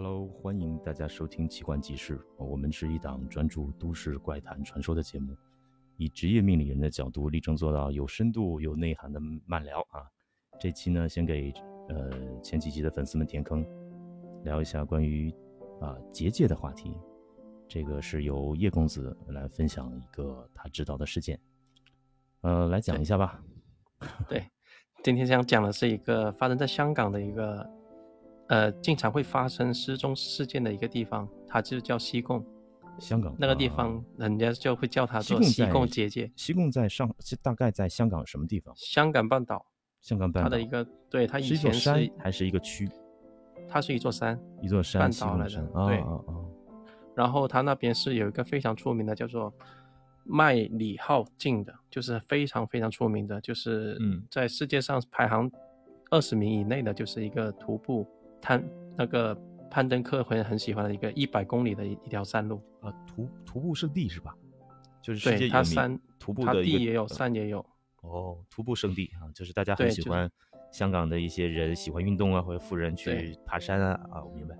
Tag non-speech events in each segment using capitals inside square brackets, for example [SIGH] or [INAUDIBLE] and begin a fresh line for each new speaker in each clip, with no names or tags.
Hello，欢迎大家收听《奇观集市》，我们是一档专注都市怪谈传说的节目，以职业命理人的角度，力争做到有深度、有内涵的慢聊啊。这期呢，先给呃前几集的粉丝们填坑，聊一下关于啊结界的话题。这个是由叶公子来分享一个他知道的事件，呃，来讲一下吧。[LAUGHS]
对，今天想讲的是一个发生在香港的一个，呃，经常会发生失踪事件的一个地方，它就叫西贡。
香港
那个地方，人家就会叫它做西贡结界。
西贡在上，大概在香港什么地方？
香港半岛。
香港半岛。
它的一个，对，它以前
是还是一个区？
它是一座山，
一座山，
半岛来的。对。然后它那边是有一个非常出名的，叫做麦里号径的，就是非常非常出名的，就是在世界上排行二十名以内的，就是一个徒步攀那个攀登客会很喜欢的一个一百公里的一一条山路
啊，徒徒步圣地是吧？就是世界
它山
徒步的
地也有，山也有。
哦，徒步圣地啊，就是大家很喜欢香港的一些人喜欢运动啊，或者富人去爬山啊啊，我明白。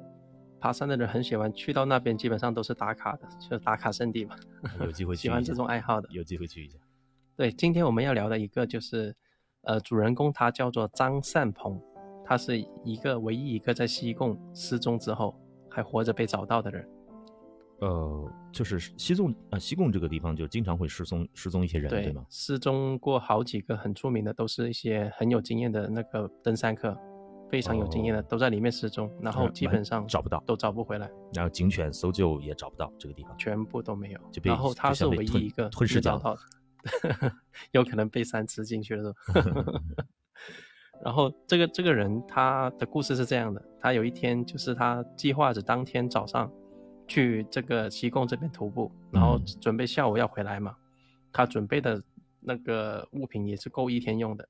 爬山的人很喜欢去到那边，基本上都是打卡的，就是打卡圣地嘛。
有机会 [LAUGHS] 去
喜欢这种爱好的，
有机会去一下。
对，今天我们要聊的一个就是，呃，主人公他叫做张善鹏，他是一个唯一一个在西贡失踪之后还活着被找到的人。
呃，就是西贡啊，西贡这个地方就经常会失踪失踪一些人，对吗？
失踪过好几个很出名的，都是一些很有经验的那个登山客。非常有经验的都在里面失踪，然后基本上
找不到，
都找不回来。
然后警犬搜救也找不到这个地方，
全部都没有。
然
后他是唯一一个
吞噬
找到的，[LAUGHS] 有可能被山吃进去了。[LAUGHS] 然后这个这个人他的故事是这样的：他有一天就是他计划着当天早上去这个西贡这边徒步，然后准备下午要回来嘛。他准备的那个物品也是够一天用的。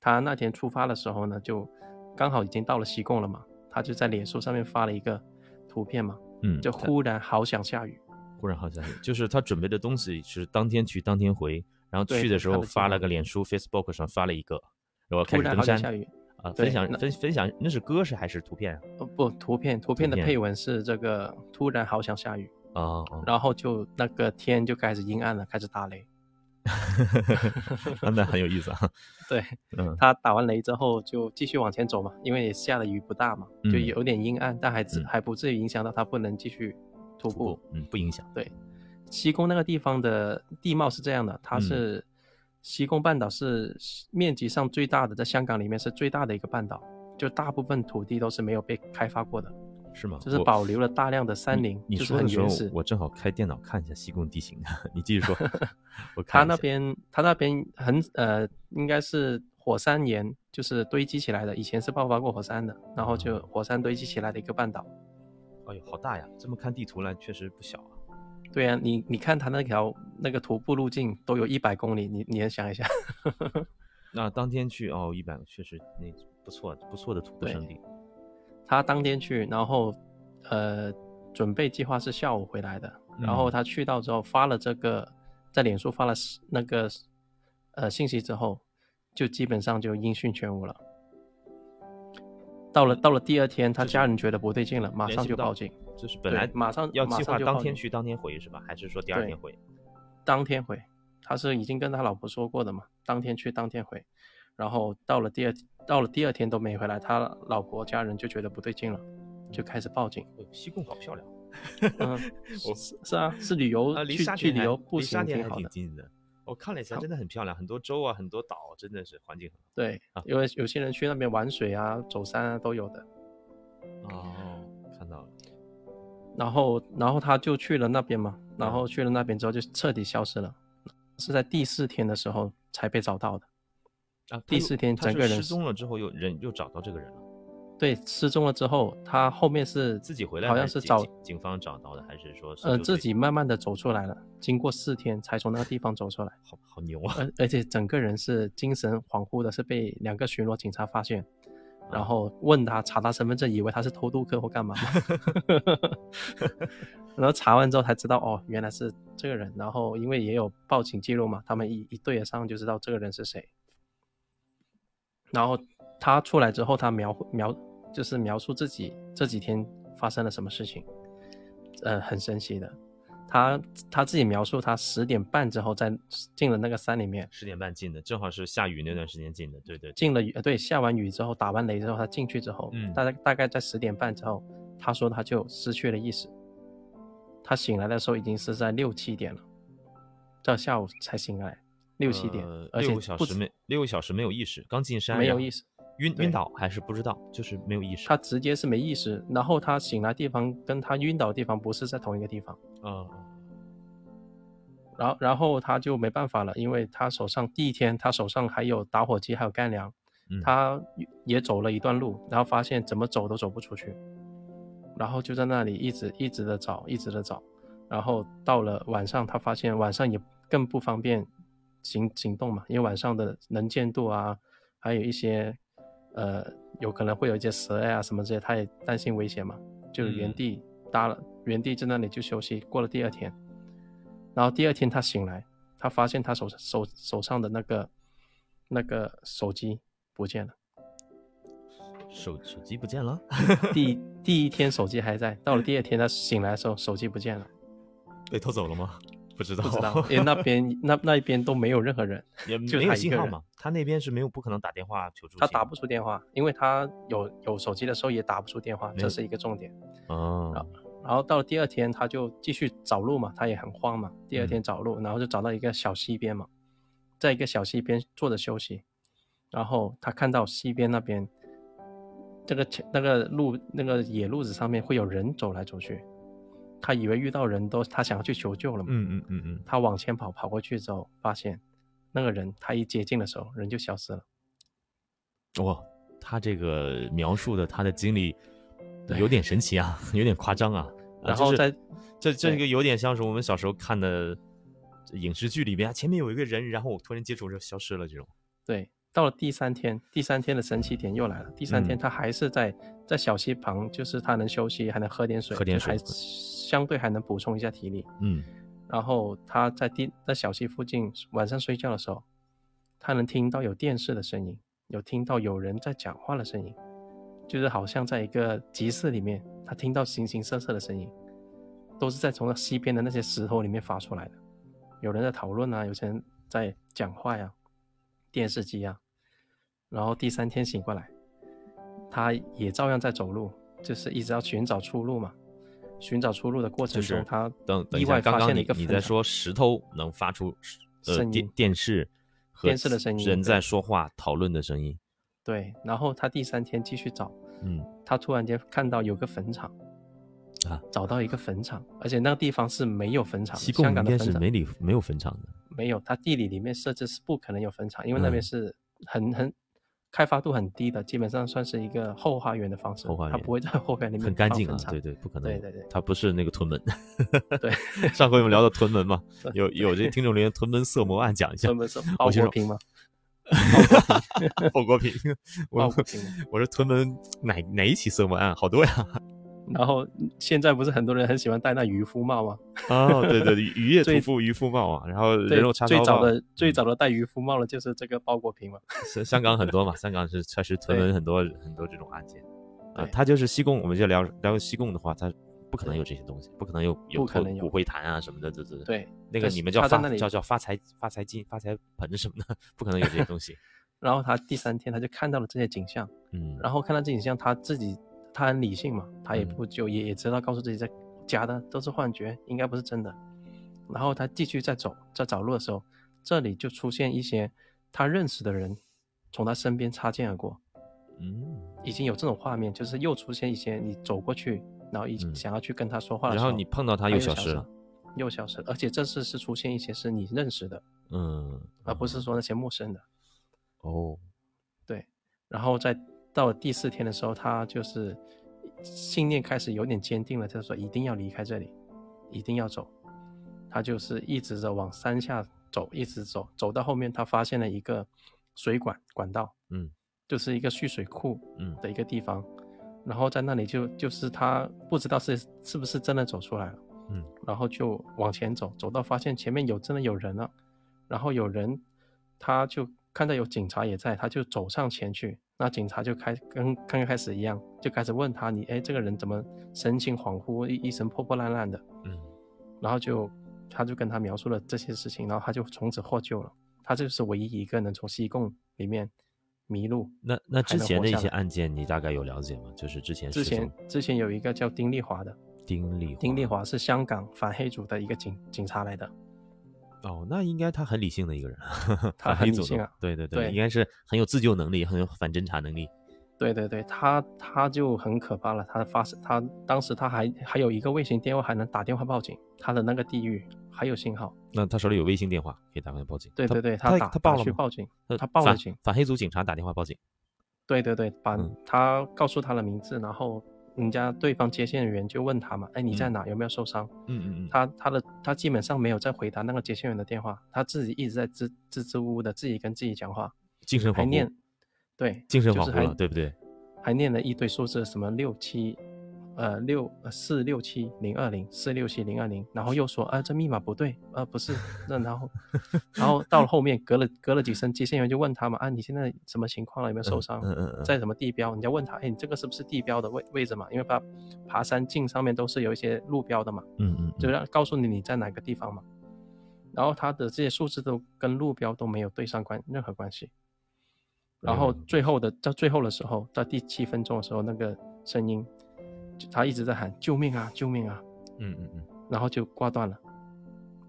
他那天出发的时候呢，就。刚好已经到了西贡了嘛，他就在脸书上面发了一个图片嘛，
嗯，
就忽然好想下雨，
忽然好想下雨，就是他准备的东西是当天去当天回，然后去的时候发了个脸书 Facebook 上发了一个，然后开始登山
下雨
啊，分享分分享那是歌是还是图片啊？
不，图片图片的配文是这个突然好想下雨
啊，
然后就那个天就开始阴暗了，开始打雷。[LAUGHS]
那很有意思啊。[LAUGHS]
对，嗯，他打完雷之后就继续往前走嘛，因为下的雨不大嘛，就有点阴暗，但还还不至于影响到他不能继续徒步。
嗯，不影响。
对，西宫那个地方的地貌是这样的，它是西贡半岛是面积上最大的，在香港里面是最大的一个半岛，就大部分土地都是没有被开发过的。
是吗？
就是保留了大量的山林。
你说的时候，我正好开电脑看一下西贡地形。[LAUGHS] 你继续说。[LAUGHS] 我
他那边，他那边很呃，应该是火山岩，就是堆积起来的。以前是爆发过火山的，然后就火山堆积起来的一个半岛。
哎呦，好大呀！这么看地图来，确实不小啊。
对啊，你你看他那条那个徒步路径都有一百公里，你你也想一下。[LAUGHS]
那当天去哦，一百确实那不错不错的徒步圣地。
他当天去，然后，呃，准备计划是下午回来的。然后他去到之后发了这个，在脸书发了那个，呃，信息之后，就基本上就音讯全无了。到了到了第二天，他家人觉得不对劲了，马上就报警。
就是本来
马上
要计划当天去当天回是吧？还是说第二天回？
当天回，他是已经跟他老婆说过的嘛？当天去当天回。然后到了第二到了第二天都没回来，他老婆家人就觉得不对劲了，就开始报警。
西贡好漂亮，
嗯，是是啊，是旅游去去旅游步行挺好的。
我看了一下，真的很漂亮，很多州啊，很多岛，真的是环境很好。
对，因为有些人去那边玩水啊、走山啊都有的。
哦，看到了。
然后然后他就去了那边嘛，然后去了那边之后就彻底消失了，是在第四天的时候才被找到的。
啊，
第四天整个人
失踪了之后，又人又找到这个人了。
对，失踪了之后，他后面是
自己回来，
好像是找
警方找到的，还是说
呃自己慢慢的走出来了？经过四天才从那个地方走出来，
好好牛啊！
而而且整个人是精神恍惚的，是被两个巡逻警察发现，然后问他查他身份证，以为他是偷渡客或干嘛，[LAUGHS] 然后查完之后才知道哦，原来是这个人。然后因为也有报警记录嘛，他们一一对得上就知道这个人是谁。然后他出来之后，他描描就是描述自己这几天发生了什么事情，呃，很神奇的。他他自己描述，他十点半之后在进了那个山里面，
十点半进的，正好是下雨那段时间进的，对对。
进了雨，对，下完雨之后，打完雷之后，他进去之后，
嗯，
大概大概在十点半之后，他说他就失去了意识。他醒来的时候已经是在六七点了，到下午才醒来，六七点，而且
六个小时没六个小时没有意识，刚进山
没有意识，
晕晕倒还是不知道，就是没有意识。
他直接是没意识，然后他醒来地方跟他晕倒的地方不是在同一个地方。
啊。
然后，然后他就没办法了，因为他手上第一天他手上还有打火机，还有干粮，他也走了一段路，然后发现怎么走都走不出去，然后就在那里一直一直的找，一直的找，然后到了晚上，他发现晚上也更不方便行行动嘛，因为晚上的能见度啊，还有一些呃有可能会有一些蛇呀什么这些，他也担心危险嘛，就原地搭了，原地在那里就休息，过了第二天。然后第二天他醒来，他发现他手手手上的那个那个手机不见了，
手手机不见了。[LAUGHS]
第 [LAUGHS] 第一天手机还在，到了第二天他醒来的时候手机不见了，
被偷走了吗？不知道，
不知道，因为那边那那一边都没有任何人，[LAUGHS]
也没有信号嘛。他那边是没有不可能打电话求助，
他打不出电话，因为他有有手机的时候也打不出电话，这是一个重点。
哦。
然后到了第二天，他就继续找路嘛，他也很慌嘛。第二天找路，然后就找到一个小溪边嘛，在一个小溪边坐着休息。然后他看到溪边那边，这个那个路那个野路子上面会有人走来走去，他以为遇到人都他想要去求救了嘛。
嗯嗯嗯嗯。
他往前跑，跑过去之后发现，那个人他一接近的时候人就消失了。
哇，他这个描述的他的经历。有点神奇啊，[LAUGHS] 有点夸张啊。
然后在
这这个有点像是我们小时候看的影视剧里边，前面有一个人，然后我突然接触就消失了这种。
对，到了第三天，第三天的神奇点又来了。第三天他还是在在小溪旁，就是他能休息，还能喝点水，
喝点水，还
相对还能补充一下体力。
嗯。
然后他在地在小溪附近晚上睡觉的时候，他能听到有电视的声音，有听到有人在讲话的声音。就是好像在一个集市里面，他听到形形色色的声音，都是在从那西边的那些石头里面发出来的。有人在讨论啊，有些人在讲话呀，电视机啊。然后第三天醒过来，他也照样在走路，就是一直要寻找出路嘛。寻找出路的过程中，他
等
意外发现了一个。
你在说石头能发出
声
音？电视
电视的声音，
人在说话讨论的声音。
对，然后他第三天继续找，
嗯，
他突然间看到有个坟场，
啊，
找到一个坟场，而且那个地方是没有坟场，
香港应该是没里没有坟场的，
没有，他地理里面设置是不可能有坟场，因为那边是很很开发度很低的，基本上算是一个后花园的方式，
后花园，
他不会在后园里面
很干净啊，对对，不可能，
对对对，
它不是那个屯门，[LAUGHS]
对，[LAUGHS]
上回我们聊到屯门嘛，[LAUGHS] 有有这听众留言屯门色魔案讲一下，
屯门色魔，我国平吗？
鲍国平，
鲍国平，
我说屯门哪哪一起色魔案好多呀？
然后现在不是很多人很喜欢戴那渔夫帽吗？[LAUGHS]
哦，对对，渔业屠夫渔夫帽啊，然后人肉叉
烧最早的最早的戴渔夫帽的就是这个包国平嘛。
香香港很多嘛，香港是确实屯门很多很多这种案件啊。他就是西贡，我们就聊聊西贡的话，他。不可能有这些东西，不可能有有骨灰坛啊什么的，这这
对
那个你们叫发叫叫发财发财金发财盆什么的，[LAUGHS] 不可能有这些东西。[LAUGHS]
然后他第三天他就看到了这些景象，
嗯，
然后看到这景象，他自己他很理性嘛，他也不就也也知道告诉自己在假的都是幻觉，应该不是真的。然后他继续在走在找路的时候，这里就出现一些他认识的人从他身边擦肩而过，
嗯，
已经有这种画面，就是又出现一些你走过去。然后一想要去跟他说话，
然后你碰到他又消
失
了，
又消失了。而且这次是出现一些是你认识的，
嗯，
而不是说那些陌生的。
哦，
对。然后在到了第四天的时候，他就是信念开始有点坚定了，他说一定要离开这里，一定要走。他就是一直着往山下走，一直走，走到后面他发现了一个水管管道，
嗯，
就是一个蓄水库，
嗯
的一个地方。然后在那里就就是他不知道是是不是真的走出来了，
嗯，
然后就往前走，走到发现前面有真的有人了，然后有人，他就看到有警察也在，他就走上前去，那警察就开跟刚刚开始一样，就开始问他你哎这个人怎么神情恍惚，一一身破破烂烂的，
嗯，
然后就他就跟他描述了这些事情，然后他就从此获救了。他就是唯一一个能从西贡里面迷路。
那那之前的一些案件，你大概有了解吗？就是之前
之前之前有一个叫丁丽华的，
丁丽
丁丽华是香港反黑组的一个警警察来的，
哦，那应该他很理性的一个人，
他很理性啊
对对
对
应该是很有自救能力，很有反侦查能力。
对对对，他他就很可怕了。他发生他当时他还还有一个卫星电话，还能打电话报警。他的那个地域还有信号。
那他手里有卫星电话，可以打电话报警。
对对对，
他
打
他报了吗？
打去报警，他报了警。
反黑组警察打电话报警。
对对对，把
嗯
他告诉他的名字，然后人家对方接线员就问他嘛，哎你在哪？有没有受伤？
嗯嗯嗯，
他他的他基本上没有在回答那个接线员的电话，他自己一直在支支支吾吾的自己跟自己讲话，
精神恍惚
还念，，对，
精神恍惚了，对不对？
还念了一堆数字，什么六七，呃六呃四六七零二零四六七零二零，然后又说啊这密码不对，呃不是，那然后 [LAUGHS] 然后到了后面隔了隔了几声，接线员就问他嘛啊你现在什么情况了？有没有受伤？
嗯嗯嗯，
在什么地标？人家问他，哎你这个是不是地标的位位置嘛？因为爬爬山径上面都是有一些路标的嘛，
嗯嗯，
就让告诉你你在哪个地方嘛。然后他的这些数字都跟路标都没有对上关任何关系。然后
嗯
最后的到最后的时候，到第七分钟的时候，那个声音，就他一直在喊救命啊，救命啊，
嗯嗯嗯，
然后就挂断了，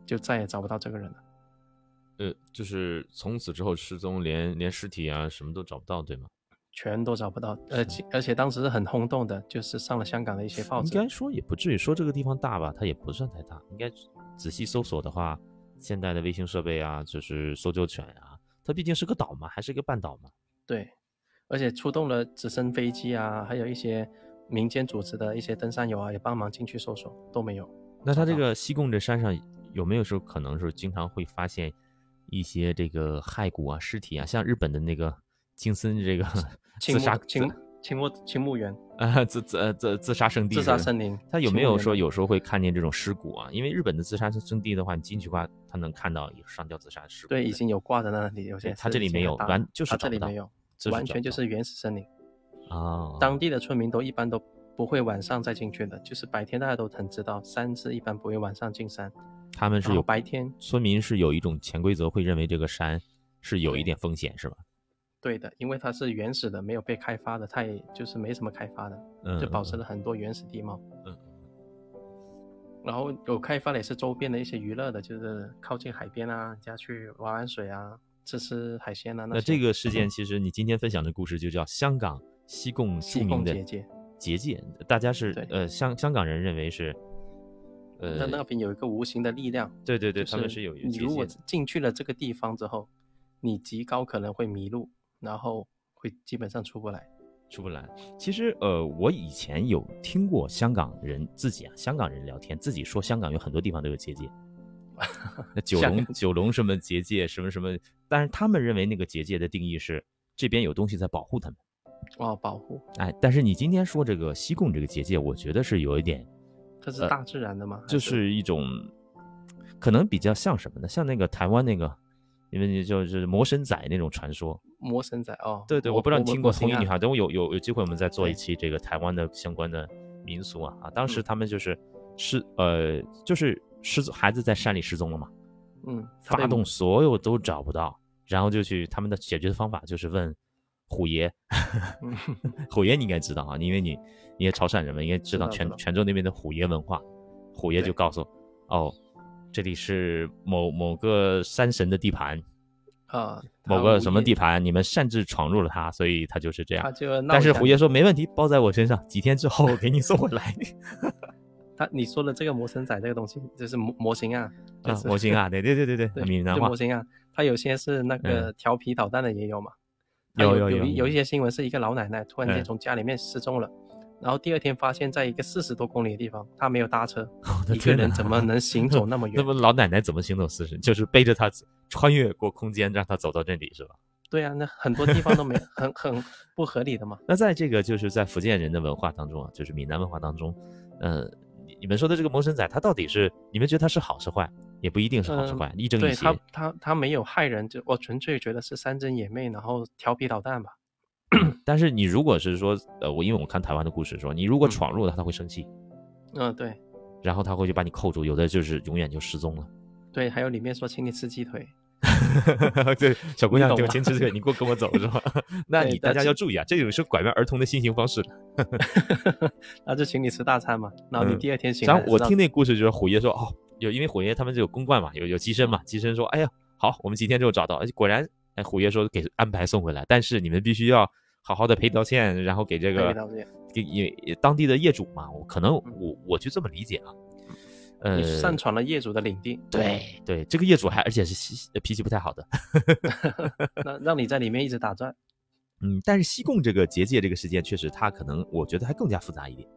就再也找不到这个人了。
呃，就是从此之后失踪，连连尸体啊什么都找不到，对吗？
全都找不到，而且而且当时是很轰动的，就是上了香港的一些报纸。
应该说也不至于说这个地方大吧，它也不算太大。应该仔细搜索的话，现代的卫星设备啊，就是搜救犬啊，它毕竟是个岛嘛，还是一个半岛嘛。
对，而且出动了直升飞机啊，还有一些民间组织的一些登山友啊，也帮忙进去搜索，都没有。
那他这个西贡这山上有没有说可能是经常会发现一些这个骸骨啊、尸体啊，像日本的那个金森这个 [LAUGHS]
青
自杀
木青青木青木园 [LAUGHS]
啊自自呃自自杀圣地
自杀森林，
他有没有说有时候会看见这种尸骨啊？因为日本的自杀圣地的话，你进去的话，他能看到有上吊自杀的尸骨。
对，已经有挂在那里，有些
对它这里没有完就是
这里没有，完全就是原始森林。
啊，
当地的村民都一般都不会晚上再进去的，就是白天大家都很知道，山是一般不会晚上进山。
他们是有
白天
村民是有一种潜规则，会认为这个山是有一点风险，是吧？
对的，因为它是原始的，没有被开发的，它也就是没什么开发的，
嗯，
就保持
嗯
了很多原始地貌。
嗯。
然后有开发的也是周边的一些娱乐的，就是靠近海边啊，人家去玩玩水啊，吃吃海鲜啊。
那
些
这个事件，其实你今天分享的故事就叫香港西贡著名的
结界，
结界，大家是呃香香港人认为是，呃，
那那边有一个无形的力量，
对对对，
就
他们是有一个结
你如果
界
进去了这个地方之后，你极高可能会迷路，然后会基本上出不来。
出不来。其实，呃，我以前有听过香港人自己啊，香港人聊天，自己说香港有很多地方都有结界，[LAUGHS] 那九龙九龙什么结界，什么什么，但是他们认为那个结界的定义是这边有东西在保护他们。
哦，保护，
哎，但是你今天说这个西贡这个结界，我觉得是有一点，
它是大自然的吗？还
就是一种，可能比较像什么呢？像那个台湾那个，因为就是魔神仔那种传说。
魔神仔哦。
对对，我不知道你听过《红衣女
孩。》，
等我有有有机会，我们再做一期这个台湾的相关的民俗啊啊！当时
嗯
他们就是失呃，就是失踪孩子在山里失踪了嘛，
嗯，
发动所有都找不到，然后就去他们的解决的方法就是问虎爷，
嗯 [LAUGHS]
虎爷你应该知道啊，因为你你也潮汕人嘛，应该知道泉泉州那边的虎爷文化，虎爷就告诉哦，这里是某某个山神的地盘，
啊，
某个什么地
盘，
你们擅自闯入了他，所以他就是这样
他。就
但是虎爷说没问题，包在我身上，几天之后我给你送回来。[LAUGHS]
他你说的这个魔神仔这个东西，就是模模型啊，就
啊，模型啊，对对对对对，
对，
闽南 [LAUGHS] 话
就模型啊，它有些是那个调皮捣蛋的也有嘛。它
有
有
有有
一些新闻是一个老奶奶突然间
嗯
从家里面失踪了，然后第二天发现在一个四十多公里的地方，她没有搭车，[LAUGHS] 一个人怎么能行 [LAUGHS] 走那么远
那
远？
么老奶奶怎么行走四十？[LAUGHS] 就是背着他穿越过空间，让他走到这里是吧？
对啊，那很多地方都没很很不合理的嘛。
那在这个就是在福建人的文化当中啊，就是闽南文化当中，呃，你你们说的这个魔神仔，他到底是你们觉得他是好是坏？也不一定是好是
嗯
坏，亦正一邪
对他。他他没有害人，就我纯粹觉得是山珍野妹，然后调皮捣蛋吧。
但是你如果是说，呃，我因为我看台湾的故事说，你如果
嗯
闯入了，他会生气，
嗯，对
然后他会就把你扣住，有的就是永远就失踪了。
对，还有里面说请你吃鸡腿，[LAUGHS]
对，小姑娘就
你懂吗
坚持这个，你给我跟我走是吧？[LAUGHS] 那你大家要注意啊，这种是拐卖儿童的新型方式。[LAUGHS]
那就请你吃大餐嘛，然后你
嗯
第二天醒
然后我听那故事就是虎爷说，哦，有因为虎爷他们就有公冠嘛，有有机身嘛，机身说，哎呀，好，我们几天之后找到，哎果然，哎，虎爷说给安排送回来，但是你们必须要好好的赔道歉，然后给这个给也也当地的业主嘛，我可能
嗯
我我就这么理解啊，呃
你，擅闯了业主的领地，
对对，这个业主还而且是西脾气不太好的，[LAUGHS] [LAUGHS]
那让你在里面一直打转，
嗯，但是西贡这个结界这个事件确实，它可能我觉得还更加复杂一点。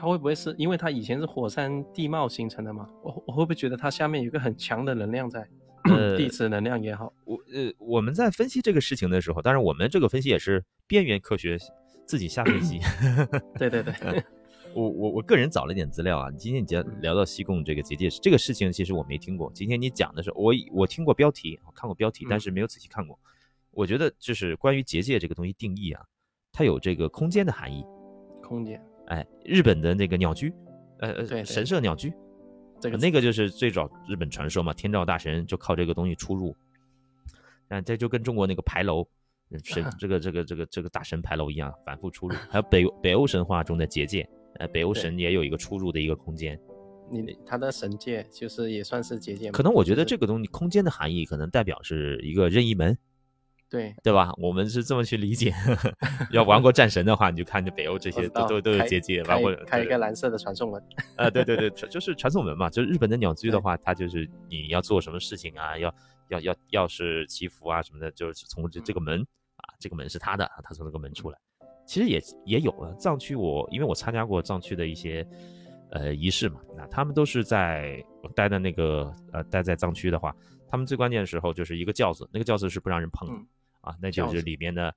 它会不会是因为它以前是火山地貌形成的嘛？我我会不会觉得它下面有一个很强的能量在，[CLEARS THROAT]
呃
地质能量也好，
我呃，我们在分析这个事情的时候，当然我们这个分析也是边缘科学自己瞎分析。
对对对，
我我我个人找了点资料啊。今天你讲聊到西贡这个结界这个事情，其实我没听过。今天你讲的时候，我我听过标题，我看过标题，但
嗯
是没有仔细看过。我觉得就是关于结界这个东西定义啊，它有这个空间的含义。
空间
哎，日本的那个鸟居，呃呃，
对对
神社鸟居，
这个
那个就是最早日本传说嘛，天照大神就靠这个东西出入。那这就跟中国那个牌楼，呃神 [LAUGHS] 这个这个这个这个大神牌楼一样，反复出入。还有北北欧神话中的结界，呃，北欧神也有一个出入的一个空间。
你他的神界就是也算是结界嘛，
可能我觉得这个东西空间的含义，可能代表是一个任意门，
对
对吧？我们是这么去理解。[LAUGHS] 要玩过战神的话，你就看这北欧这些都都都有结界，
开
玩过
开一个蓝色的传送门，
呃，对对对，传就是传送门嘛，就是日本的鸟居的话，它就是你要做什么事情啊，要要要要是祈福啊什么的，就是从这这个门啊，这个门是他的，他从这个门出来。其实也也有啊，藏区我因为我参加过藏区的一些呃仪式嘛，那他们都是在我待的那个呃待在藏区的话，他们最关键的时候就是一个轿子，那个轿子是不让人碰的、
嗯
啊，那就是里面的。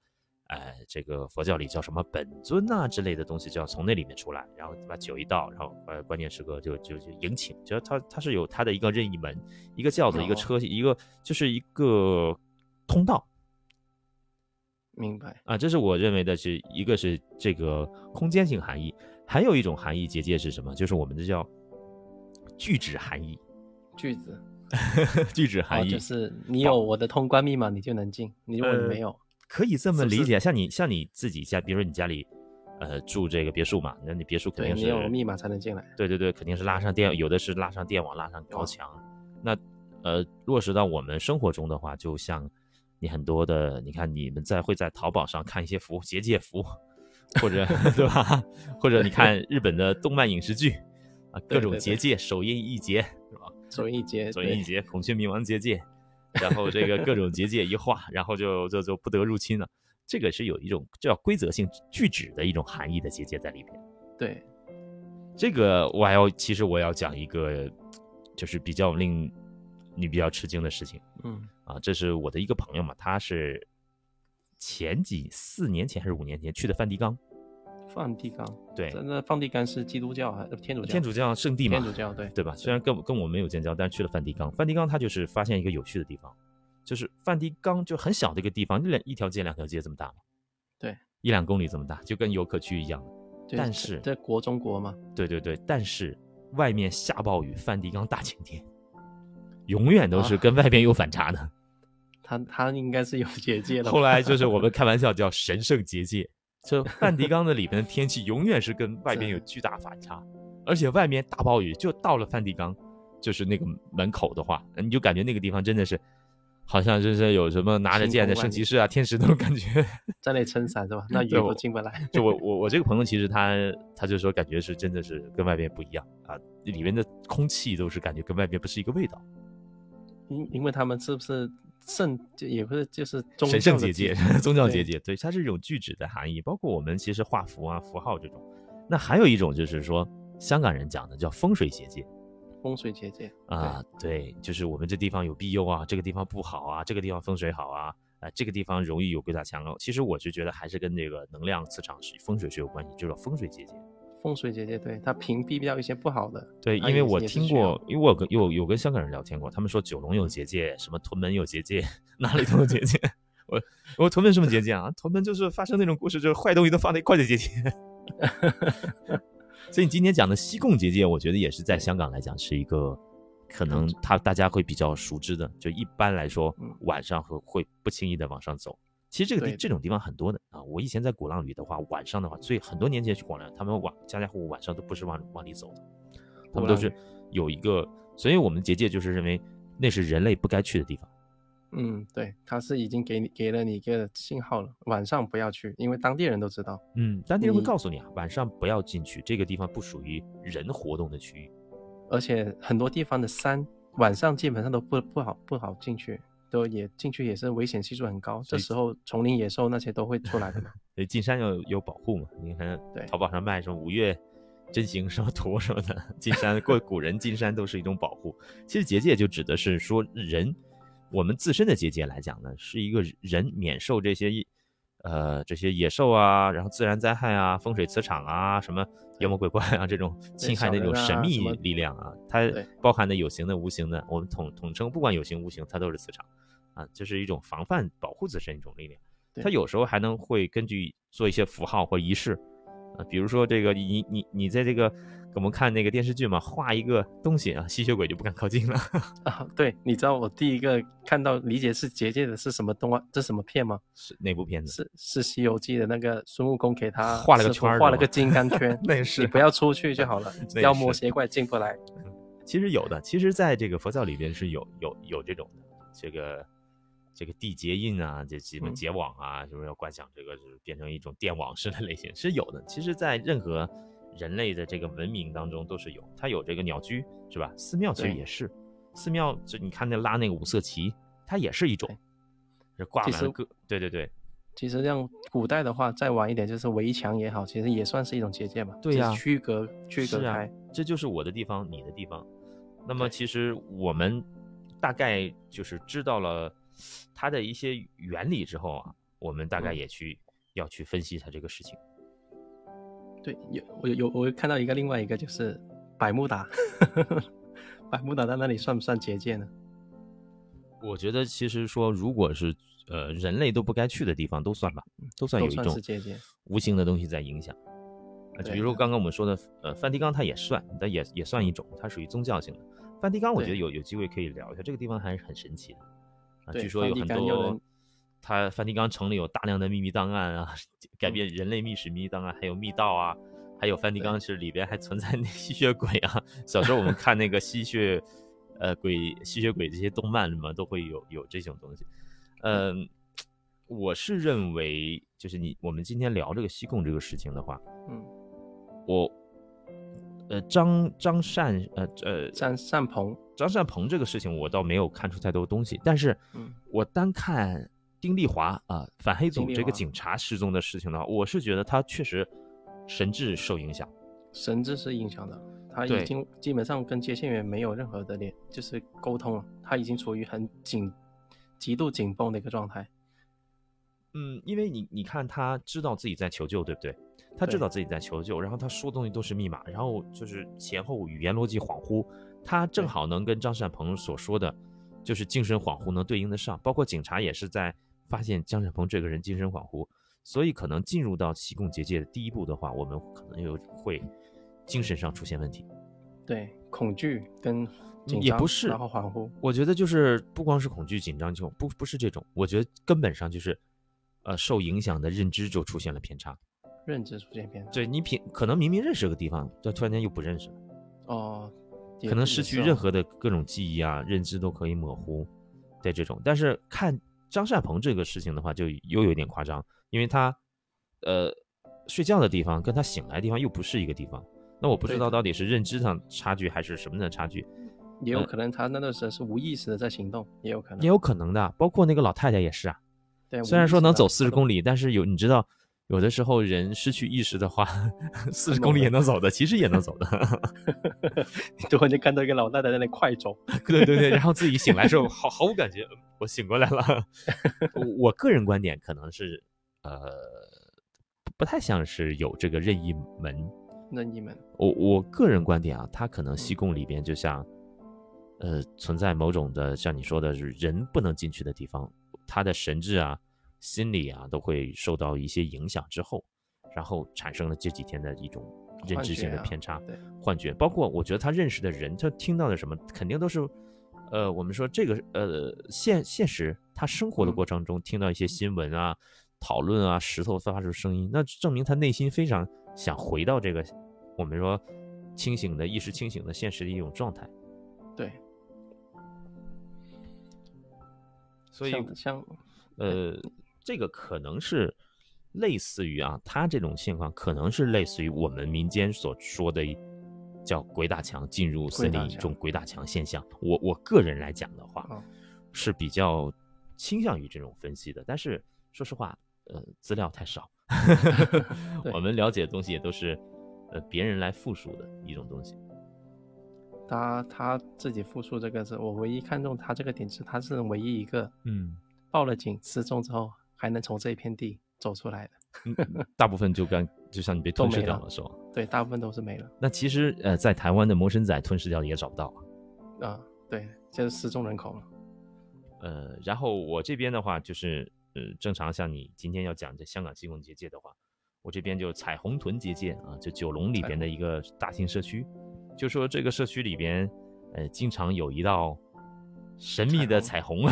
呃，这个佛教里叫什么本尊啊之类的东西，就要从那里面出来，然后把酒一倒，然后呃关键时刻就就就迎请，就是它它是有它的一个任意门，一个轿子，一个
哦
车，一个就是一个通道
明白？
啊，这是我认为的是一个是这个空间性含义，还有一种含义结界是什么？就是我们这叫拒止含义，
句子 [LAUGHS]
拒止含
哦，
义、
就是你有我的通关密码，你就能进；你如果没有，
可以这么理解，像你像你自己家，比如说你家里呃住这个别墅嘛，那你别墅肯定是
你有密码才能进来。
对对对，肯定是拉上电，有的是拉上电网，拉上高墙。那呃，落实到我们生活中的话，就像你很多的，你看你们在会在淘宝上看一些服结界服，或者 [LAUGHS] 对吧？或者你看日本的动漫影视剧啊，[LAUGHS] 各种结界，首映一结是吧？
手印一节，对
首映一结，孔雀冥王结界，然后这个各种结界一画，然后就就就不得入侵了。这个是有一种叫规则性拒止的一种含义的结界在里边。
对，
这个我还要，其实我要讲一个，就是比较令你比较吃惊的事情
嗯
啊。这是我的一个朋友嘛，他是前几四年前还是五年前去的梵蒂冈，
梵蒂冈，
对，
真的梵蒂冈是基督教还是天主教？
天主教圣地嘛，
天主教对
对吧？虽然跟跟我没有建交，但是去了梵蒂冈。梵蒂冈它就是发现一个有趣的地方，就是梵蒂冈就很小的一个地方，两一条街两条街这么大嘛，
对，
一两公里这么大，就跟游客区一样。
就
但是
在国中国嘛，
对对对，但是外面下暴雨，梵蒂冈大晴天，永远都是
啊
跟外边有反差的。[LAUGHS]
他他应该是有结界的。
后来就是我们开玩笑叫神圣结界，这梵蒂冈的里边的天气永远是跟外边有巨大反差，而且外面大暴雨，就到了梵蒂冈，就是那个门口的话，你就感觉那个地方真的是。好像就是有什么拿着剑的圣骑士啊、天使那种感觉。[LAUGHS]
在那撑伞是吧？那雨都进不来。
就我 [LAUGHS] 我我这个朋友，其实他他就说感觉是真的是跟外边不一样啊，里面的空气都是感觉跟外边不是一个味道。
因因为他们是不是圣就也不是就是宗
神圣结界，[LAUGHS] 宗教结
对
界，对，它是一种拒止的含义。包括我们其实画符啊、符号这种。那还有一种就是说，香港人讲的叫风水结界
风水结界
啊，对，就是我们这地方有庇佑啊，这个地方不好啊，这个地方风水好啊，啊，这个地方容易有鬼打墙哦。其实我就觉得还是跟这个能量磁场是风水学有关系，就是风水结界。
风水结界，对它屏蔽掉一些不好的。
对，因为我听过，因为我有跟有有跟香港人聊天过，他们说九龙有结界，什么屯门有结界，哪里都有结界。我我屯门什么结界啊？屯门就是发生那种故事，就是坏东西都放在一块的结界。[LAUGHS] 所以你今天讲的西贡结界，我觉得也是在香港来讲是一个可能他大家会比较熟知的，就一般来说
嗯
晚上会会不轻易的往上走。其实这个地这种地方很多的啊，我以前在鼓浪屿的话，晚上的话，所以很多年前去鼓浪屿，他们晚家家户户晚上都不是往往里走的，他们都是有一个，所以我们结界就是认为那是人类不该去的地方。
嗯，对，他是已经给你给了你一个信号了，晚上不要去，因为当地人都知道。
嗯，当地人会告诉你啊，晚上不要进去，这个地方不属于人活动的区域。
而且很多地方的山晚上基本上都不不好不好进去，都也进去也是危险系数很高。这时候丛林野兽那些都会出来的嘛。[LAUGHS]
所以进山要有保护嘛。你看
对
淘宝上卖什么五岳真行什么图什么的，进山过古人进山都是一种保护。其实结界就指的是说人，我们自身的结界来讲呢，是一个人免受这些呃这些野兽啊，然后自然灾害啊、风水磁场啊、什么妖魔鬼怪啊这种侵害的那种神秘力量啊，它包含的有形的、无形的，我们统统称不管有形无形，它都是磁场啊，就是一种防范保护自身一种力量。
对
它有时候还能会根据做一些符号或仪式，啊，比如说这个你你你在这个给我们看那个电视剧嘛，画一个东西啊，吸血鬼就不敢靠近了。[LAUGHS]
啊，对，你知道我第一个看到理解是结界的是什么动画？这什么片吗？
是哪部片子？
是是《西游记》的那个孙悟空给他 [LAUGHS]
画了个圈
画了个金刚圈 [LAUGHS]
那也是
你不要出去就好了妖魔邪怪进不来。
其实有的，其实在这个佛教里边是有有有这种的，这个这个地结印啊，这什么
嗯
结网啊，是不是要观想这个是变成一种电网式的类型是有的。其实，在任何人类的这个文明当中都是有，它有这个鸟居是吧？寺庙其实也是，寺庙就你看那拉那个五色旗，它也是一种挂满了各对对对，
其实像古代的话，再晚一点就是围墙也好，其实也算是一种结界嘛。
对呀
就是区隔区隔开。，
这就是我的地方，你的地方。那么其实我们大概就是知道了它的一些原理之后啊，我们大概
嗯
也去、要去分析它这个事情。
对，有我有有我有看到一个另外一个就是百慕达，[LAUGHS] 百慕达在那里算不算结界呢？
我觉得其实说，如果是呃人类都不该去的地方，都算吧，都算有一种。无形的东西在影响。啊，就比如说刚刚我们说的，呃，梵蒂冈它也算，但也也算一种，它属于宗教性的。梵蒂冈我觉得有有机会可以聊一下，这个地方还是很神奇的。啊，据说有很多
冈有人，
它梵蒂冈城里有大量的秘密档案啊，[LAUGHS] 改
嗯
变人类历史秘密档案，还有密道啊，还有梵蒂冈是里边还存在那吸血鬼啊。小时候我们看那个吸血，[LAUGHS] 呃，鬼吸血鬼这些动漫里面都会有有这种东西。嗯、我是认为，就是你我们今天聊这个西贡这个事情的话，
嗯，
我，呃，张张善，呃呃，
张善鹏，
张善鹏这个事情，我倒没有看出太多东西，但是
嗯
我单看丁丽华啊、反黑组这个警察失踪的事情的话，我是觉得他确实神智受影响。
神智是影响的，他已经基本上跟接线员没有任何的联，就是沟通了，他已经处于很紧、极度紧绷的一个状态。
嗯，因为你你看，他知道自己在求救，对不对？他知道自己在求救，然后他说东西都是密码，然后就是前后语言逻辑恍惚，他正好能跟张善鹏所说的，就是精神恍惚能对应得上。包括警察也是在发现张善鹏这个人精神恍惚，所以可能进入到西贡结界的第一步的话，我们可能又会精神上出现问题。
对，恐惧跟紧张，
也不是
然后恍惚。
我觉得就是不光是恐惧、紧张这种，不不是这种，我觉得根本上就是，呃，受影响的认知就出现了偏差。
认知出现偏差。
对你平可能明明认识个地方，但突然间又不认识了，
哦，也
可能失去任何的各种记忆啊，认知都可以模糊的这种。但是看张善鹏这个事情的话，就又有点夸张，因为他呃睡觉的地方跟他醒来的地方又不是一个地方。那我不知道到底是认知上差距还是什么的差距，
也有可能他那段时间是无意识的在行动，也有可能。
也有可能的。包括那个老太太也是啊，
对，
虽然说能走四十，公里，但是有你知道，有的时候人失去意识的话，四十公里也能走的，其实也能走的。[LAUGHS]
你突然间看到一个老太太在那里快走，
对对对，然后自己醒来之后毫毫无感觉，嗯我醒过来了。[LAUGHS] 我我个人观点可能是，呃，不太像是有这个任意门。
任意门。
我我个人观点啊，它可能西贡里边就像，呃，存在某种的像你说的是人不能进去的地方，他的神智啊，心理啊都会受到一些影响之后，然后产生了这几天的一种认知性的偏差、
对，
幻觉。包括我觉得他认识的人，他听到的什么，肯定都是，呃，我们说这个呃现现实他生活的
嗯
过程中听到一些新闻啊、讨论啊，石头发出声音，那证明他内心非常想回到这个我们说清醒的意识清醒的现实的一种状态。
对，
所以
像像
呃，这个可能是类似于啊，他这种现况可能是类似于我们民间所说的叫鬼打墙进入森林这种鬼打墙现象。我我个人来讲的话，
哦
是比较倾向于这种分析的，但是说实话，呃，资料太少，[LAUGHS]
对
我们了解的东西也都是呃别人来复述的一种东西。
他他自己复述这个是我唯一看中他这个点是他是唯一一个
嗯，
报了警失踪之后还能从这一片地走出来的，
嗯大部分就干就像你被吞噬掉了是吧？
对，大部分都是没了
那其实呃，在台湾的魔神仔吞噬掉的也找不到啊。
啊，对，就是失踪人口了，
呃，然后我这边的话就是，呃，正常像你今天要讲这香港西贡结界的话，我这边就彩虹屯结界啊，就九龙里边的一个大型社区，就说这个社区里边，呃，经常有一道神秘的彩虹，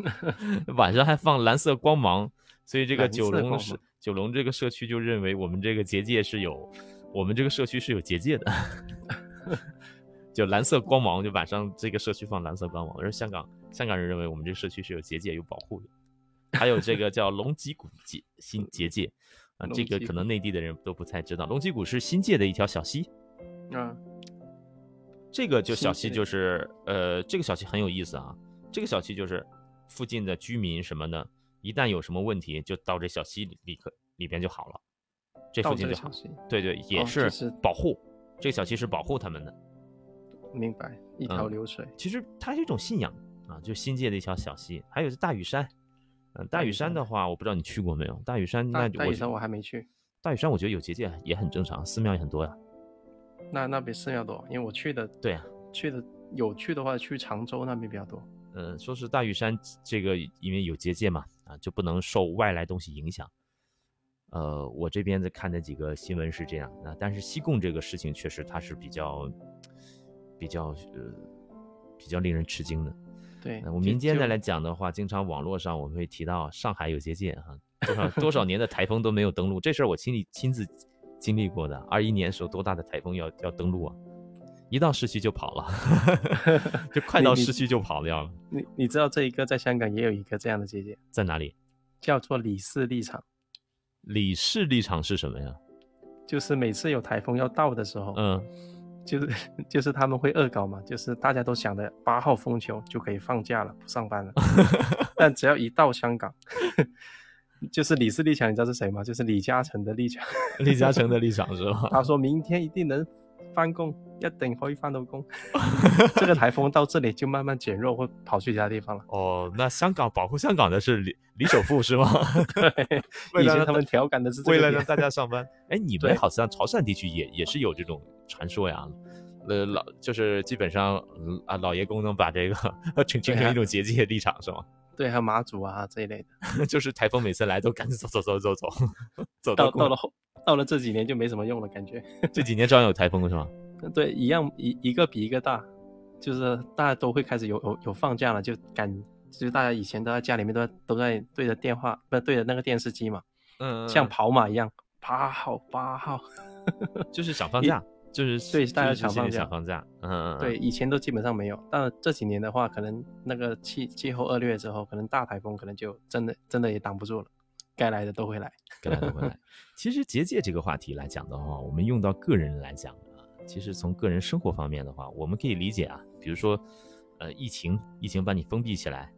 [LAUGHS] 晚上还放蓝色光芒，所以这个九龙是九龙这个社区就认为我们这个结界是有，我们这个社区是有结界的。[LAUGHS] 就蓝色光芒，就晚上这个社区放蓝色光芒，而香港香港人认为我们这个社区是有结界有保护的，还有这个叫龙脊谷结新结界啊，这个可能内地的人都不太知道，龙脊谷是新界的一条小溪，
啊，
这个就小溪就是呃，这个小溪很有意思啊，这个小溪就是附近的居民什么的，一旦有什么问题，就到这小溪里里可里边就好了，这附近就好，对对，也
哦
是
就是
保护，这个小溪是保护他们的。
明白，一条
嗯
流水，
其实它是一种信仰啊，就新界的一条小溪，还有是大屿山。嗯、大屿
山
山的话，我不知道你去过没有？大屿山那
大屿山我还没去，
大屿山我觉得有结界也很正常，寺庙也很多呀。
那那边寺庙多，因为我去的
对啊，
去的有去的话，去常州那边比较多。
嗯，说是大屿山这个因为有结界嘛，啊，就不能受外来东西影响。呃，我这边在看的几个新闻是这样啊，但是西贡这个事情确实它是比较比较呃比较令人吃惊的。
对，
呃我民间的来讲的话，经常网络上我们会提到上海有结界哈，多少多少年的台风都没有登陆，这事儿我亲历亲自经历过的。二一年时候多大的台风要要登陆啊？一到市区就跑了，[LAUGHS] 就快到市区就跑掉了。
你你知道这一个在香港也有一个这样的姐姐，
在哪里？
叫做李氏立场，
李氏立场是什么呀？
就是每次有台风要到的时候，
嗯，
就是 [LAUGHS] 就是他们会恶搞嘛，就是大家都想着八号风球就可以放假了，不上班了，[LAUGHS] 但只要一到香港，就是李氏立强，你知道是谁吗？就是李嘉诚的立场，
李嘉诚的立 [LAUGHS] 场是吧？
他说明天一定能翻工，一定可以翻到工。[LAUGHS] 这个台风到这里就慢慢减弱，会跑去其他地方了。
哦，那香港保护香港的是李李首富是吗？[LAUGHS]
对，以前他们调侃的是
为了让大家上班。哎，你们好像潮汕地区也也是有这种传说呀。呃，老就是基本上嗯啊，老爷公能把这个形形成一种结界立场是吗？
对，还有马祖啊这一类的。[LAUGHS]
就是台风每次来都赶紧走走走走走，走 [LAUGHS]
到到了后，到了这几年就没什么用了，感觉。
这几年照样有台风是吗？
对，一样一一个比一个大，就是大家都会开始有有有放假了，就赶，就是大家以前都在家里面都在都在对着电话，不是对着那个电视机嘛，
嗯，
像跑马一样，八号八号。[LAUGHS]
就是想放假，就是
对大家想放假
想放假，嗯
对，，以前都基本上没有，但这几年的话，可能那个气气候恶劣之后，可能大台风可能就真的真的也挡不住了，该来的都会来。[LAUGHS]
该来的会来。其实结界这个话题来讲的话，我们用到个人来讲啊，其实从个人生活方面的话，我们可以理解啊，比如说，呃，疫情，疫情把你封闭起来，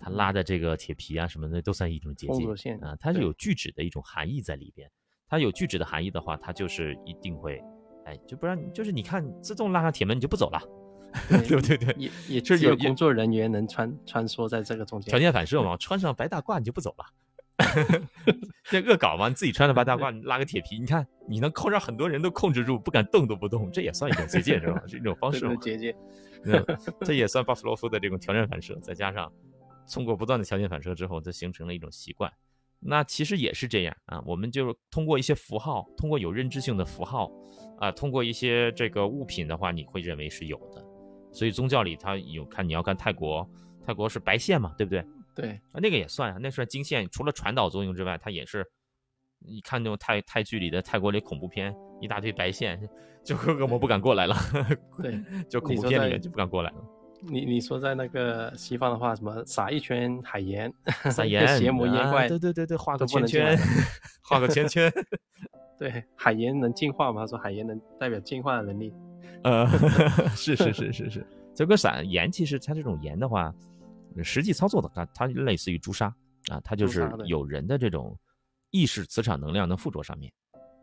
它拉的这个铁皮啊什么的都算一种结界啊，它是有具指的一种含义在里边。它有具指的含义的话，它就是一定会，哎，就不然就是你看自动拉上铁门你就不走了，[LAUGHS] 对不对对？
也 [LAUGHS] 也
是有
只有工作人员能穿穿梭在这个中间。
条件反射嘛，穿上白大褂你就不走了。[LAUGHS] 这恶搞嘛，你自己穿着白大褂，你拉个铁皮，你看你能控让很多人都控制住，不敢动都不动，这也算一种结界是吧？是一种方式嘛。
结界，
嗯，这也算巴甫洛夫的这种条件反射，再加上通过不断的条件反射之后，这形成了一种习惯。那其实也是这样啊，我们就通过一些符号，通过有认知性的符号，啊，通过一些这个物品的话，你会认为是有的。所以宗教里它有看，你要看泰国，泰国是白线嘛，对不对？
对，
啊，那个也算啊，那算经线，除了传导作用之外，它也是。你看那种泰泰剧里的泰国里恐怖片，一大堆白线，[LAUGHS] 就恶魔不敢过来了。
对，
就恐怖片里面就不敢过来了。
你你说在那个西方的话，什么撒一圈海盐，
撒盐 [LAUGHS]
邪魔妖怪，
对对对对，[LAUGHS] 画个圈圈，画个圈圈。
对，海盐能净化吗？说海盐能代表净化的能力。
呃，[LAUGHS] 是是是是是，这个撒盐其实它这种盐的话，实际操作的它它类似于朱砂啊，它就是有人的这种。意识磁场能量能附着上面，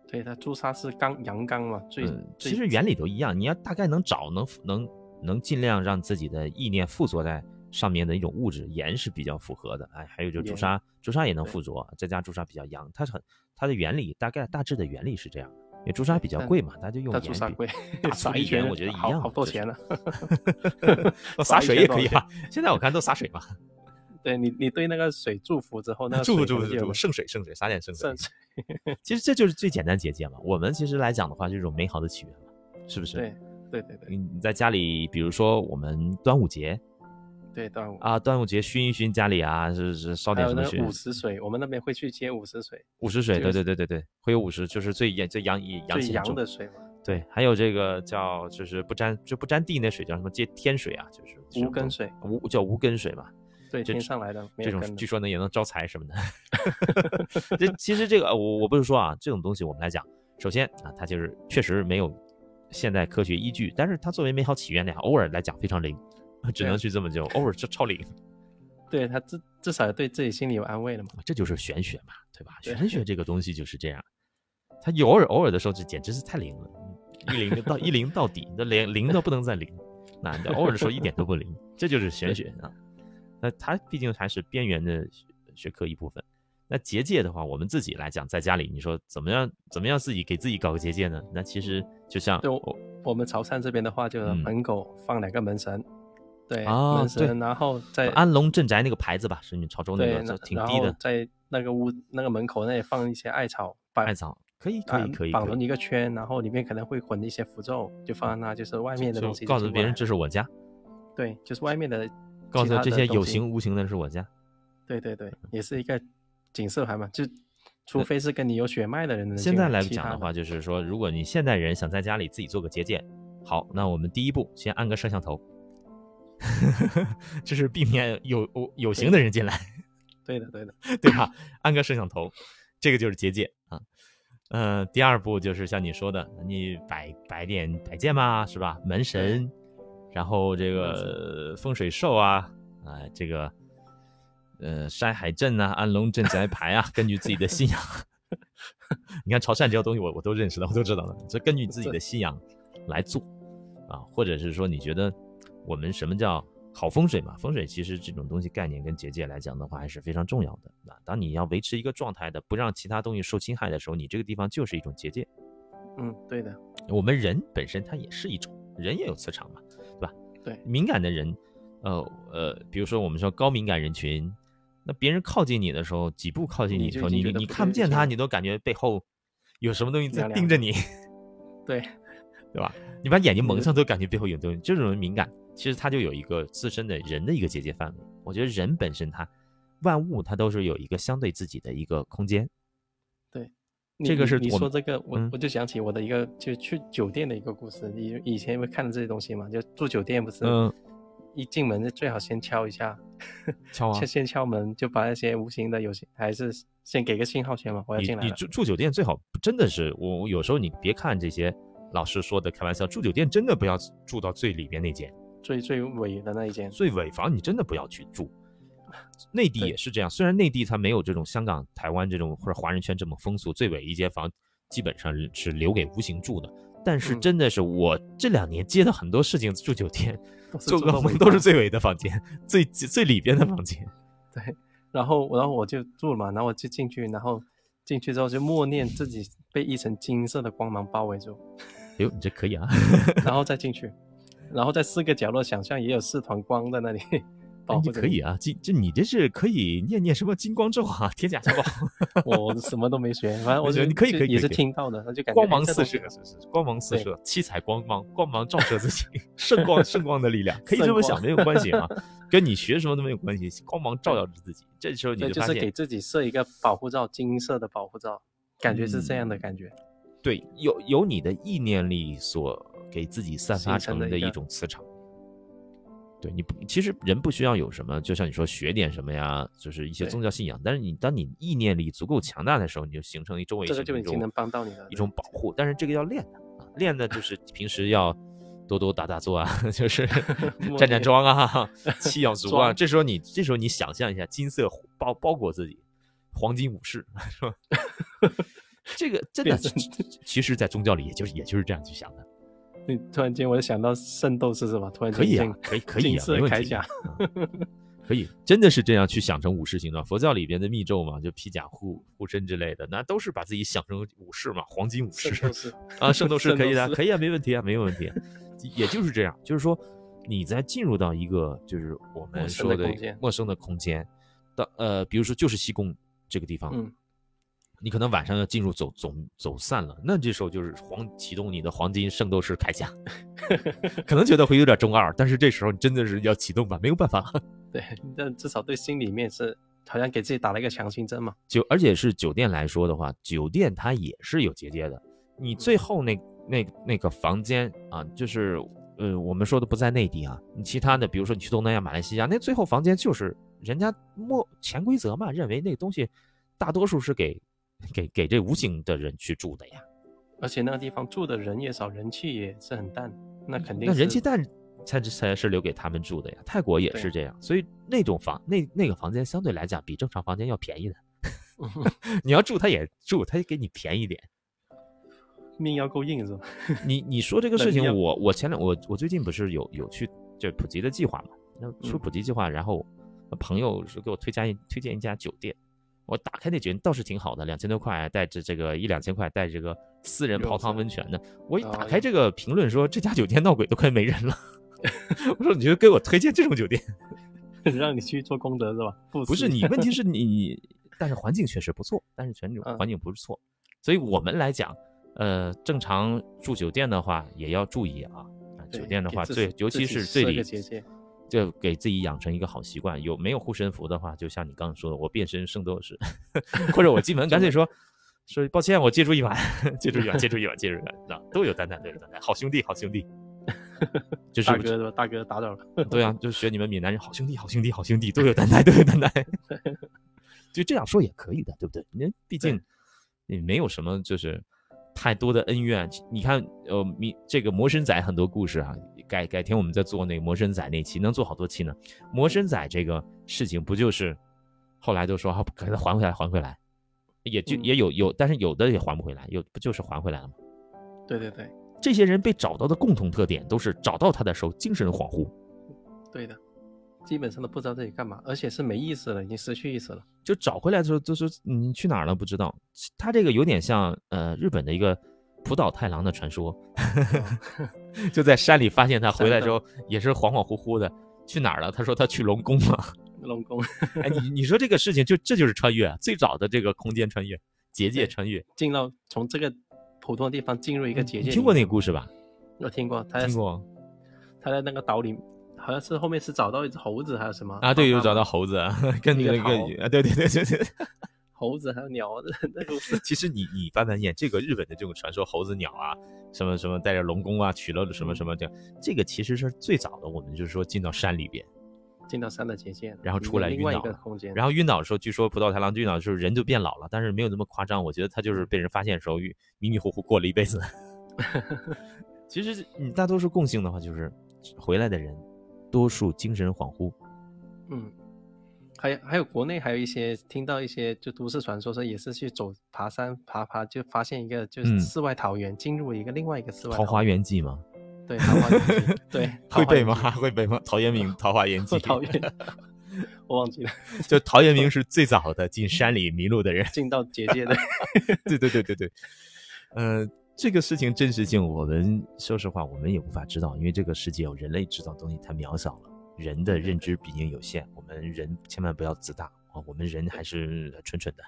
对它朱砂是刚阳刚嘛，最
其实原理都一样。你要大概能找能能能尽量让自己的意念附着在上面的一种物质，盐是比较符合的。哎，还有就是朱砂，朱砂也能附着，再加朱砂比较阳，它是很它的原理大概大致的原理是这样。因为朱砂比较贵嘛，它就用
朱砂贵，
撒一圈我觉得一样，
好多钱呢。[LAUGHS]
撒水也可以啊，现在我看都撒水嘛。[LAUGHS]
对你，你对那个水祝福之后，那 [LAUGHS]
祝福祝福祝福圣水圣水，撒点圣水。其实这就是最简单结界嘛。我们其实来讲的话，就是一种美好的起源嘛，是不是？
对对对对。
你在家里，比如说我们端午节，
对端午
啊，端午节熏一熏家里啊，是是烧点什么熏？
五十水，我们那边会去接五十水。
五十水，对对对对对，会有五十，就是最阳最阳阳气
阳的水嘛。
对，还有这个叫就是不沾就不沾地那水叫什么接天水啊，就是
无根水，
无叫无根水嘛。
对，天上来的
这种，据说呢也能招财什么的。[LAUGHS] 这其实这个我我不是说啊，这种东西我们来讲，首先啊，它就是确实没有现代科学依据，但是它作为美好起源呢，偶尔来讲非常灵，只能去这么就偶尔就超灵。[LAUGHS]
对他至至少对自己心里有安慰了嘛，
这就是玄学嘛，对吧？玄学这个东西就是这样，他偶尔偶尔的时候就简直是太灵了，一灵到一灵到底，那连灵都不能再灵，那偶尔的时候一点都不灵，这就是玄学啊。那它毕竟还是边缘的学科一部分。那结界的话，我们自己来讲，在家里，你说怎么样？怎么样自己给自己搞个结界呢？那其实就像
就我们潮汕这边的话，就是门口放两个门神，对，门神，然后在
安龙镇宅那个牌子吧，是你潮州那个，挺低的，
在那个屋那个门口那里放一些艾草，
艾草可以可以可以
绑成一个圈，然后里面可能会混一些符咒，就放在那，就是外面的东西，
告诉别人这是我家，
对，就是外面的。
告诉这些有形无形的是我家，
对对对，也是一个景色牌嘛，就除非是跟你有血脉的人。
现在来
讲
的话，就是说，如果你现代人想在家里自己做个结界，好，那我们第一步先安个摄像头，[LAUGHS] 就是避免有有形的人进来。
对的对的，
对吧？安个摄像头，这个就是结界啊。嗯，第二步就是像你说的，你摆摆点摆件嘛，是吧？门神。然后这个风水兽啊，啊，这个呃山海镇啊，安龙镇宅牌啊，根据自己的信仰，[LAUGHS] 你看潮汕这些东西我我都认识的，我都知道的，这根据自己的信仰来做啊，或者是说你觉得我们什么叫好风水嘛？风水其实这种东西概念跟结界来讲的话还是非常重要的啊。当你要维持一个状态的，不让其他东西受侵害的时候，你这个地方就是一种结界。
嗯，对的。
我们人本身它也是一种，人也有磁场嘛。
对吧对
敏感的人，呃呃，比如说我们说高敏感人群，那别人靠近你的时候，几步靠近你的时候，你你看不见他，你都感觉背后有什么东西在盯着你，[LAUGHS] [LAUGHS]
对
对吧？你把眼睛蒙上都感觉背后有东西，这种人敏感，其实他就有一个自身的人的一个结界范围。我觉得人本身他万物他都是有一个相对自己的一个空间。
对，
这个是
你说这个，我我就想起我的一个就去酒店的一个故事。你以前会看的这些东西嘛，就住酒店不是，一进门就最好先敲一下，
敲啊，
先先敲门，就把那些无形的有些，还是先给个信号先嘛，我要进来。
你住住酒店最好真的是我有时候你别看这些老师说的开玩笑，住酒店真的不要住到最里边那间，
最最尾的那一间，
最尾房你真的不要去住。内地也是这样，虽然内地它没有这种香港、台湾这种或者华人圈这么风俗，最尾一间房基本上是留给无形住的。但是真的是我这两年接的很多事情，住酒店做噩梦都是最尾的房间，最最里边的房间。
对，然后然后我就住了嘛，然后我就进去，然后进去之后就默念自己被一层金色的光芒包围住。
哎呦，你这可以啊！
然后再进去，然后在四个角落想象也有四团光在那里。保护着
可以啊，金这你这是可以念念什么金光咒啊，[LAUGHS] 铁甲小宝，[LAUGHS]
我什么都没学，反正我
觉得你可以可以可以可以
听到的，那就感觉
光
哎
芒四射，是是光芒四射，七彩光芒，光芒照射自己，圣光 [LAUGHS] 圣光的力量，可以这么想，没有关系啊，跟你学什么都没有关系，光芒照耀着自己，这时候你，就
就是给，自己设一个保护罩，金色的保护罩，感觉是这样的
嗯
感觉。
对，有有你的意念力所给自己散发成的一种磁场。对你不，其实人不需要有什么，就像你说学点什么呀，就是一些宗教信仰。但是你当你意念力足够强大的时候，你就形成一周围一种
就已经能帮到你了
一种保护。但是这个要练的啊，练的就是平时要多多打打坐啊，[LAUGHS] 就是 [LAUGHS] 站站桩啊，[LAUGHS] 气要足啊。这时候你这时候你想象一下，金色包包裹自己，黄金武士是吧？这个真的，其实，在宗教里也就是也就是这样去想的。
你突然间我就想到圣斗士是吧？突然间
可以啊，可以可以啊，没问题 [LAUGHS] 可以，真的是这样去想成武士形状。佛教里边的密咒嘛，就披甲护护身之类的，那都是把自己想成武士嘛，黄金武士 [LAUGHS] 啊，圣斗士可以的，可以啊，没问题啊，没有问题。也就是这样，就是说你在进入到一个就是我们说的陌生的空间的呃，比如说就是西贡这个地方，
嗯，
你可能晚上要进入走走走散了，那这时候就是黄启动你的黄金圣斗士铠甲，[LAUGHS] 可能觉得会有点中二，但是这时候你真的是要启动吧，没有办法。[LAUGHS]
对，但至少对心里面是好像给自己打了一个强心针嘛。
酒，而且是酒店来说的话，酒店它也是有结界的。你最后那那那个房间啊，就是呃，我们说的不在内地啊，你其他的，比如说你去东南亚、马来西亚，那最后房间就是人家默潜规则嘛，认为那个东西大多数是给给给这无形的人去住的呀。
而且那个地方住的人也少，人气也是很淡，那肯定
那人气淡才才是留给他们住的呀。泰国也是这样，所以那种房那那个房间相对来讲比正常房间要便宜的。[LAUGHS] 你要住他也住，他也给你便宜点。[LAUGHS]
命要够硬是吧？[LAUGHS]
你你说这个事情，我我前两我我最近不是有有去就普及的计划嘛？那出
嗯
普及计划，然后朋友是给我推荐推荐一家酒店，我打开那酒店倒是挺好的，两千多块带着这个一两千块带这个私人泡汤温泉的。我一打
啊
开这个评论说这家酒店闹鬼都快没人了，[LAUGHS] 我说你就给我推荐这种酒店？[LAUGHS]
让你去做功德是吧？不
不是你，问题是 [LAUGHS] 你，但是环境确实不错，但是全
嗯
环境不是错，所以我们来讲，呃，正常住酒店的话也要注意啊。啊酒店的话，最尤其是最里就给自己养成一个好习惯。有没有护身符的话，就像你刚刚说的，我变身圣斗士，[LAUGHS] 或者我进门 [LAUGHS] 干脆说说抱歉，我 [LAUGHS] 借住一晚，借住一晚，借住一晚，借住一晚，啊，都有担待，都有担待，好兄弟，好兄弟，就是
大哥？大哥打扰了。
对啊，就学你们闽南人，好兄弟，好兄弟，好兄弟，都有担待，都有担待。就这样说也可以的，对不对？那毕竟你没有什么就是太多的恩怨。你看，呃，你这个魔神仔很多故事啊，改改天我们再做那个魔神仔那期，能做好多期呢。魔神仔这个事情不就是后来都说好给他还回来，还回来，也就
嗯
也有有，但是有的也还不回来，有不就是还回来了吗？
对对对，
这些人被找到的共同特点都是找到他的时候精神恍惚。
对的，基本上都不知道自己干嘛，而且是没意识了，已经失去意识了。
就找回来的时候就说你去哪儿了不知道。他这个有点像呃日本的一个浦岛太郎的传说，[LAUGHS] 就在山里发现他回来之后也是恍恍惚惚的，去哪儿了？他说他去龙宫了。[LAUGHS]
龙宫
哎，你你说这个事情就这就是穿越啊，最早的这个空间穿越、结界穿越。
进到从这个普通的地方进入一个结界。
你听过那个？故事吧？
我听过，他
听过
他在那个岛里，好像是后面是找到一只猴子还是什么
啊？对，有找到猴子，[LAUGHS] 啊，跟那个啊，对对对对对。[LAUGHS]
猴子还有鸟那。
其实你你翻翻眼，这个日本的这种传说，猴子鸟啊，什么什么带着龙宫啊，取了什么什么这样，这个其实是最早的，我们就是说进到山里边，
进到山的前线，
然后出来
另外一
晕倒了
个空间，
然后晕倒的时候，据说葡萄太郎晕倒的时候人就变老了，但是没有那么夸张，我觉得他就是被人发现的时候晕迷迷糊糊过了一辈子。[LAUGHS] 其实你大多数共性的话，就是回来的人，多数精神恍惚，
嗯，还有还有国内还有一些听到一些就都市传说说也是去走爬山爬爬就发现一个就是
嗯。
世外桃源，进入一个另外一个世外
桃花
源，
记吗？
对桃花源记 [LAUGHS] 对
会背吗？[LAUGHS] 会背吗？陶渊明 [LAUGHS]《桃花源记。
记》桃源，我忘记了，
就陶渊明是最早的进山里迷路的人。
进到结界的，
对对对对对，呃，这个事情真实性，我们说实话，我们也无法知道，因为这个世界有人类制造的东西太渺小了。人的认知毕竟有限，我们人千万不要自大啊，我们人还是蠢蠢的。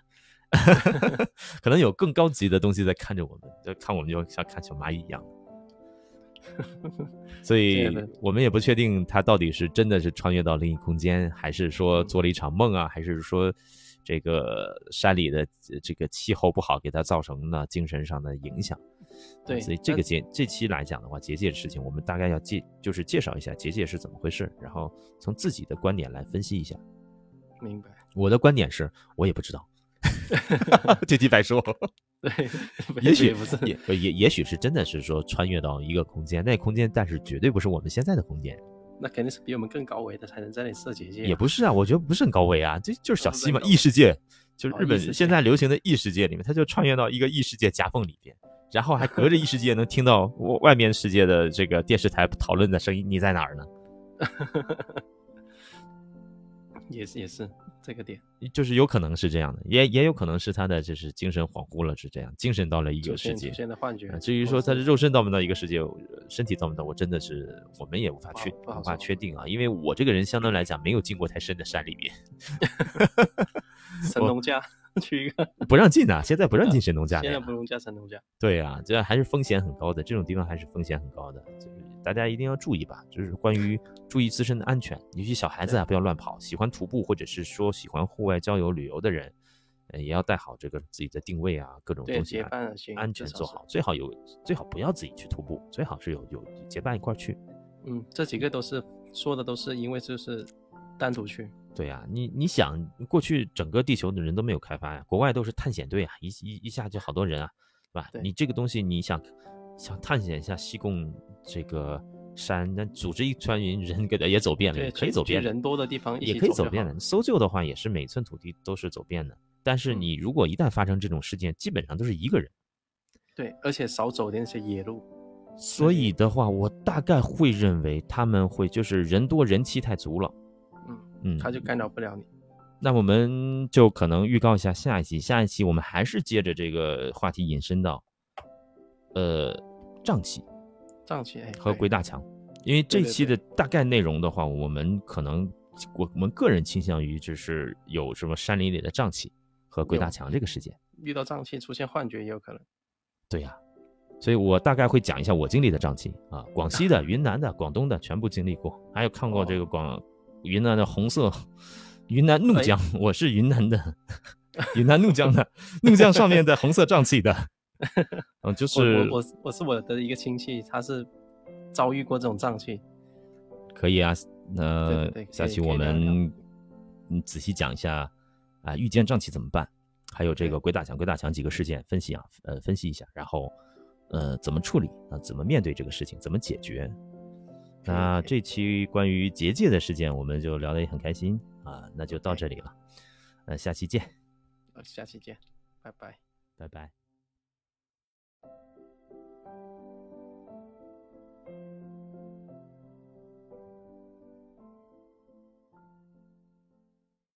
[LAUGHS] 可能有更高级的东西在看着我们，就看我们就像看小蚂蚁一样。[LAUGHS] 所以我们也不确定他到底是真的是穿越到另一空间，还是说做了一场梦啊，还是说这个山里的这个气候不好给他造成了精神上的影响。
对，
所以这个节这期来讲的话，结界的事情，我们大概要介就是介绍一下结界是怎么回事，然后从自己的观点来分析一下。
明白。
我的观点是我也不知道。[LAUGHS] 这题白说，
对，
也许
不是，
也也也许是真的是说穿越到一个空间，那空间，但是绝对不是我们现在的空间。
那肯定是比我们更高维的才能在那里设结界。
也不是啊，我觉得不是很高维啊，这就是小西嘛，异世界，就是日本现在流行的异世界里面，他就穿越到一个异世界夹缝里边，然后还隔着异世界能听到外面世界的这个电视台讨论的声音，你在哪儿呢？[LAUGHS]
也是也是。这个点
就是有可能是这样的，也也有可能是他的就是精神恍惚了，是这样，精神到了一个世界，
出现的幻觉。
至于说他的肉身到没到一个世界，身体到没到，我真的是我们也无法确无法确定啊，因为我这个人相对来讲没有进过太深的山里面。[LAUGHS]
神农架去一个
不让进啊，现在不让进神农架，
现在不用加神农架。
对啊，这还是风险很高的，这种地方还是风险很高的。大家一定要注意吧，就是关于注意自身的安全，尤其小孩子啊，不要乱跑。喜欢徒步或者是说喜欢户外郊游旅游的人，呃，也要带好这个自己的定位啊，各种东西啊，安全做好。最好有，最好不要自己去徒步，最好是有有结伴一块去。
嗯，这几个都是说的都是因为就是单独去。
对呀，你你想过去整个地球的人都没有开发呀，国外都是探险队啊，一一一下就好多人啊，对吧？你这个东西你想。想探险一下西贡这个山，那组织一船人给他也走遍了，可以走遍。
人多的地方
也可以走遍了。搜救的话，也是每寸土地都是走遍的。但是你如果一旦发生这种事件，基本上都是一个人。
对，而且少走点那些野路。
所以的话，我大概会认为他们会就是人多人气太足了。
嗯嗯，他就干扰不了你。
那我们就可能预告一下下一期，下一期我们还是接着这个话题引申到，呃。瘴气，
瘴气
和鬼打墙，因为这期的大概内容的话，我们可能我我们个人倾向于就是有什么山林里的瘴气和鬼打墙这个事件。
遇到瘴气出现幻觉也有可能。
对呀，所以我大概会讲一下我经历的瘴气啊，广西的、[LAUGHS] 云南的、广东的全部经历过，还有看过这个广云南的红色云南怒江，我是云南的 [LAUGHS] 云南怒江的怒江上面的红色瘴气的。[LAUGHS] 嗯，就是
我我我是我的一个亲戚，他是遭遇过这种瘴气。
可以啊，那下期我们嗯仔细讲一下啊，遇见瘴气怎么办？还有这个鬼打墙、鬼打墙几个事件分析啊，呃，分析一下，然后呃怎么处理啊？怎么面对这个事情？怎么解决？那这期关于结界的事件，我们就聊得也很开心啊，那就到这里了，那，下期见。
下期见，拜拜，
拜拜。